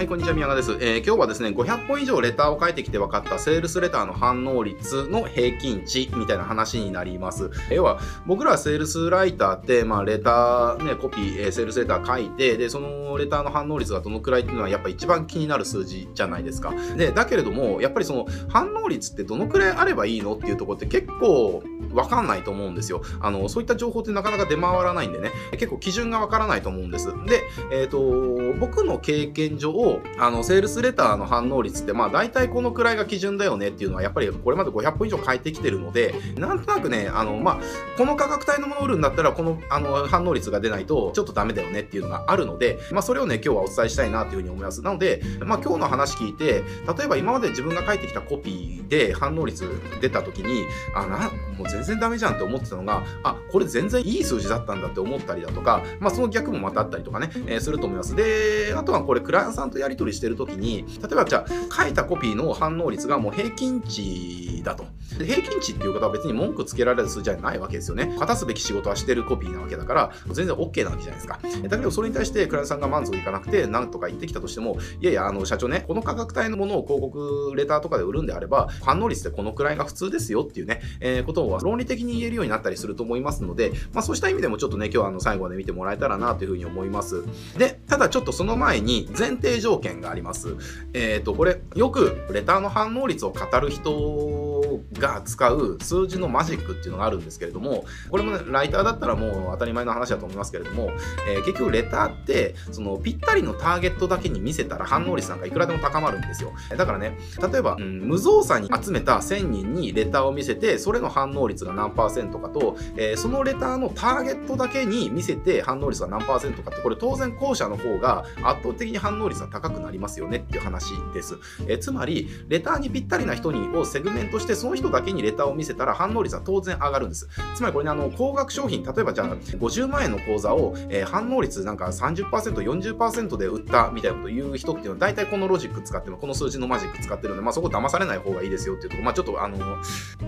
はい、こんにちは、宮川です。えー、今日はですね、500本以上レターを書いてきて分かったセールスレターの反応率の平均値みたいな話になります。要は、僕らセールスライターって、まあ、レター、ね、コピー、えー、セールスレター書いて、で、そのレターの反応率がどのくらいっていうのは、やっぱ一番気になる数字じゃないですか。で、だけれども、やっぱりその反応率ってどのくらいあればいいのっていうとこって結構わかんないと思うんですよ。あの、そういった情報ってなかなか出回らないんでね、結構基準がわからないと思うんです。で、えっ、ー、と、僕の経験上、あの、セールスレターの反応率って、まあ大体このくらいが基準だよねっていうのは、やっぱりこれまで500本以上変えてきてるので、なんとなくね、あの、まあ、この価格帯のものを売るんだったら、この、あの、反応率が出ないと、ちょっとダメだよねっていうのがあるので、まあ、それをね、今日はお伝えしたいなというふうに思います。なので、まあ、今日の話聞いて、例えば今まで自分が書いてきたコピーで反応率出た時に、あ、な、もう全然ダメじゃんって思ってたのが、あ、これ全然いい数字だったんだって思ったりだとか、まあ、その逆もまたあったりとかね、えー、すると思います。で、あとはこれ、クライアントさんとやり取りしてる時に、例えばじゃあ、書いたコピーの反応率がもう平均値だと。平均値っていう方は別に文句つけられる数字じゃないわけですよね。果たすべき仕事はしてるコピーなわけだから、全然 OK なわけじゃないですか。だけど、それに対してクライアントさんが満足いかなくて、なんとか言ってきたとしても、いやいや、あの、社長ね、この価格帯のものを広告レターとかで売るんであれば、反応率ってこのくらいが普通ですよっていうね、えー、ことを論理的に言えるようになったりすると思いますので、まあそうした意味でもちょっとね、今日はあの最後まで見てもらえたらなというふうに思います。で、ただちょっとその前に前提上条件があります。えっ、ー、と、これ、よくレターの反応率を語る人が使う数字のマジックっていうのがあるんですけれども、これもね、ライターだったらもう当たり前の話だと思いますけれども、えー、結局レターって、そのぴったりのターゲットだけに見せたら反応率なんかいくらでも高まるんですよ。だからね、例えば、うん、無造作に集めた1000人にレターを見せて、それの反応率が何パーセントかと、えー、そのレターのターゲットだけに見せて反応率が何パーセントかって、これ当然後者の方が圧倒的に反応率が高くなりますよねっていう話です。えー、つまり、レターにぴったりな人にをセグメントして、そのの人だけにレターを見せたら反応率は当然上がるんです。つまりこれね、あの、高額商品、例えばじゃあ50万円の講座を、えー、反応率なんか30%、40%で売ったみたいなことを言う人っていうのは大体このロジック使ってこの数字のマジック使ってるんで、まあそこ騙されない方がいいですよっていうところ、まあちょっとあの、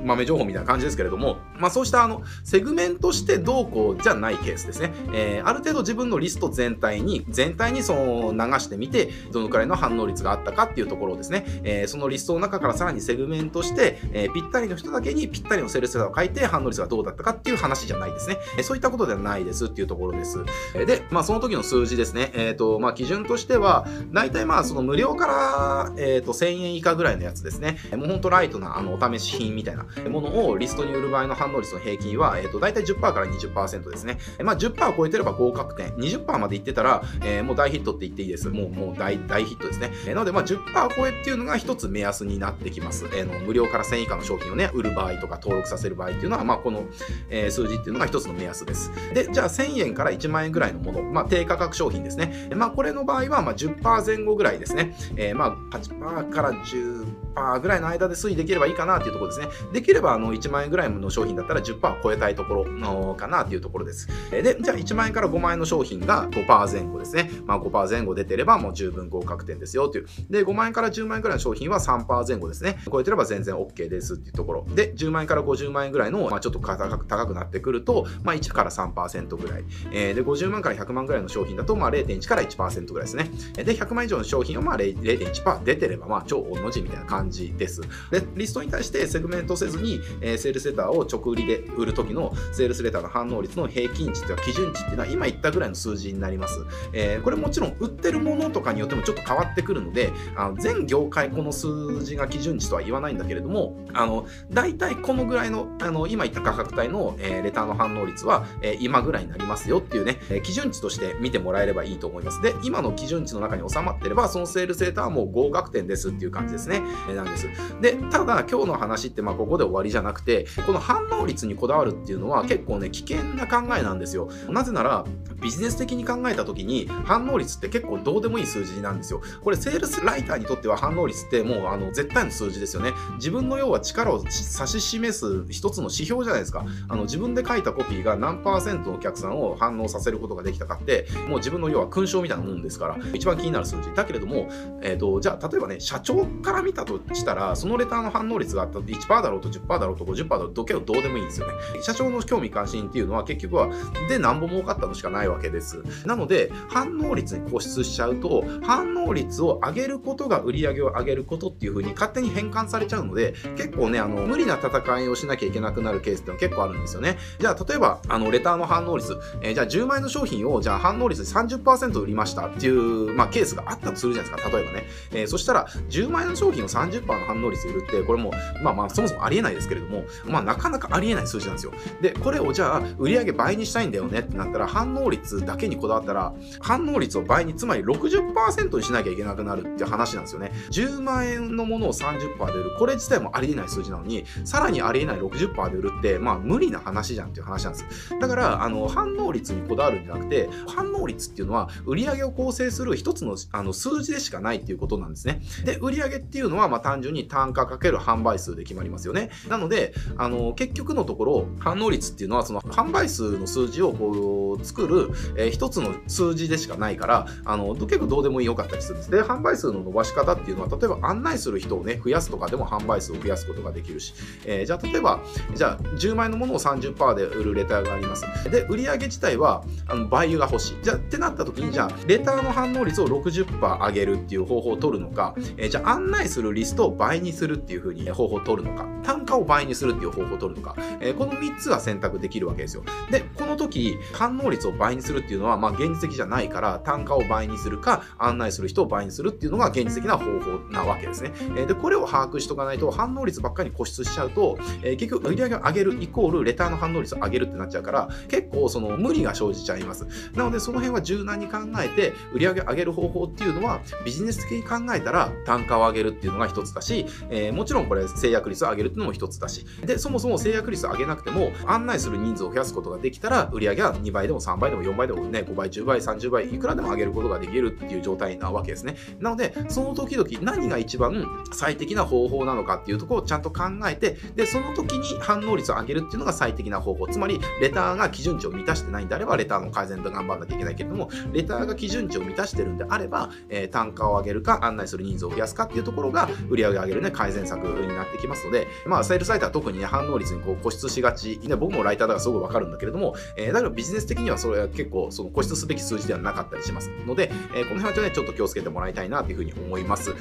豆情報みたいな感じですけれども、まあそうしたあの、セグメントしてどうこうじゃないケースですね。えー、ある程度自分のリスト全体に、全体にその流してみて、どのくらいの反応率があったかっていうところをですね、えー、そのリストの中からさらにセグメントして、えー、ぴったりの人だけにぴったりのセールスラを書いて反応率がどうだったかっていう話じゃないですね。そういったことではないですっていうところです。で、まあその時の数字ですね。えっ、と、まあ基準としては、大体まあその無料から、えっ、と1000円以下ぐらいのやつですね。もうほんとライトなあのお試し品みたいなものをリストに売る場合の反応率の平均は、えっ、と大体10%から20%ですね。まあ10%を超えてれば合格点、20%までいってたら、えー、もう大ヒットって言っていいです。もうもう大大ヒットですね。なのでまあ10%超えっていうのが一つ目安になってきます。えー、の無料から1000以下の商品をね、売る場合とか登録させる場合っていうのは、まあこの、えー、数字っていうのが一つの目安です。で、じゃあ1000円から1万円ぐらいのもの、まあ低価格商品ですね。まあこれの場合は、まあ10%前後ぐらいですね。えー、まあ8%から10%ぐらいの間で推移できればいいかなっていうところですね。できればあの1万円ぐらいの商品だったら10%超えたいところのかなっていうところです。で、じゃあ1万円から5万円の商品が5%前後ですね。まあ5%前後出てればもう十分合格点ですよという。で、5万円から10万円ぐらいの商品は3%前後ですね。超えてれば全然 OK ですっていうところ。で、10万円から50万円ぐらいの、まあ、ちょっと高く高くなってくると、まあ、1から3%ぐらい。えー、で、50万から100万ぐらいの商品だと、まあ、0.1から1%ぐらいですね。で、100万以上の商品は、まあ、0.1%出てれば、まあ、超大の字みたいな感じです。で、リストに対してセグメントせずに、えー、セールスレターを直売りで売るときのセールスレターの反応率の平均値というか基準値っていうのは今言ったぐらいの数字になります。えー、これもちろん売ってるものとかによってもちょっと変わってくるので、あの全業界この数字が基準値とは言わないんだけれども、ああの、大体このぐらいの、あの、今言った価格帯の、えー、レターの反応率は、えー、今ぐらいになりますよっていうね、えー、基準値として見てもらえればいいと思います。で、今の基準値の中に収まってれば、そのセールスレーターはもう合格点ですっていう感じですね。えー、なんです。で、ただ今日の話って、まあ、ここで終わりじゃなくて、この反応率にこだわるっていうのは結構ね、危険な考えなんですよ。なぜなら、ビジネス的に考えた時に、反応率って結構どうでもいい数字なんですよ。これ、セールスライターにとっては反応率ってもう、あの、絶対の数字ですよね。自分の要は力を指し示す一つの指標じゃないですか。あの自分で書いたコピーが何パーセントのお客さんを反応させることができたかって、もう自分の要は勲章みたいなもんですから、一番気になる数字。だけれども、えっ、ー、と、じゃあ、例えばね、社長から見た時したら、そのレターの反応率があったって1%だろうと10%だろうと50%だろうと、けどどうでもいいんですよね。社長の興味関心っていうのは結局は、で、なんぼ儲かったのしかないわけです。なので、反応率に固執しちゃうと、反応率を上げることが売り上げを上げることっていう風に勝手に変換されちゃうので、結構ね、あの、無理な戦いをしなきゃいけなくなるケースっての結構あるんですよね。じゃあ、例えば、あの、レターの反応率、えー、じゃあ10万円の商品を、じゃあ反応率で30%売りましたっていう、まあ、ケースがあったとするじゃないですか。例えばね。えー、そしたら、10万円の商品を30%の反応率で売るって、これも、まあまあ、そもそもありえないですけれども、まあ、なかなかありえない数字なんですよ。で、これをじゃあ、売上倍にしたいんだよねってなったら、反応率だけにこだわったら、反応率を倍に、つまり60%にしなきゃいけなくなるっていう話なんですよね。10万円のものを30%で売る。これ自体もありえない数字なのに、さらにありえない60%で売るって、まあ、無理な話じゃんっていう話なんです。だから、あの、反応率にこだわるんじゃなくて、反応率っていうのは、売上を構成する一つのあの数字でしかないっていうことなんですね。で、売上っていうのは、まあ、単純に単価かける販売数で決まりますよね。なので、あの、結局のところ、反応率っていうのは、その販売数の数字をこう、作る、えー、一つの数字でしかないから、あの、結構どうでもよかったりするんです。で、販売数の伸ばし方っていうのは、例えば案内する人をね、増やすとかでも販売数を増やすことができるし、えー、じゃあ例えば、じゃあ10万円のものを30%で売るレターがあります。で、売上自体は、あの、バイユが欲しい。じゃあ、ってなった時に、じゃあ、レターの反応率を60%上げるっていう方法を取るのか、えー、じゃあ案内するリストを倍にするっていう風に方法を取るのか、単価を倍にするっていう方法を取るのか、えー、この3つが選択できるわけですよ。で、この時、反応率を倍にするっていうのは、まあ、現実的じゃないから、単価を倍にするか、案内する人を倍にするっていうのが現実的な方法なわけですね。え、で、これを把握しとかないと、反応率ばっかり固執しちゃうと、えー、結局売り上げを上げるイコールレターの反応率を上げるってなっちゃうから、結構その無理が生じちゃいます。なので、その辺は柔軟に考えて、売り上げを上げる方法っていうのは、ビジネス的に考えたら単価を上げるっていうのが一つだし、えー、もちろんこれ制約率を上げるっていうのも一つだし、で、そもそも制約率を上げなくても、案内する人数を増やすことができたら、売り上げは2倍でも3倍でも4倍でもね、5倍、10倍、30倍、いくらでも上げることができるっていう状態なわけですね。なので、その時々何が一番最適な方法なのかっていうところをちゃんと考えて、で、その時に反応率を上げるっていうのが最適な方法。つまり、レターが基準値を満たしてないんであれば、レターの改善と頑張らなきゃいけないけれども、レターが基準値を満たしてるんであれば、えー、単価を上げるか、案内する人数を増やすかっていうところが、売り上げ上げるね、改善策になってきますので、まあ、セールサイトは特にね、反応率にこう固執しがち、ね、僕もライターだからすごくわかるんだけれども、えー、だけどビジネス的にはそれは結構、その固執すべき数字ではなかったりしますので、えー、この辺はね、ちょっと気をつけてもらいたいなというふうに思います。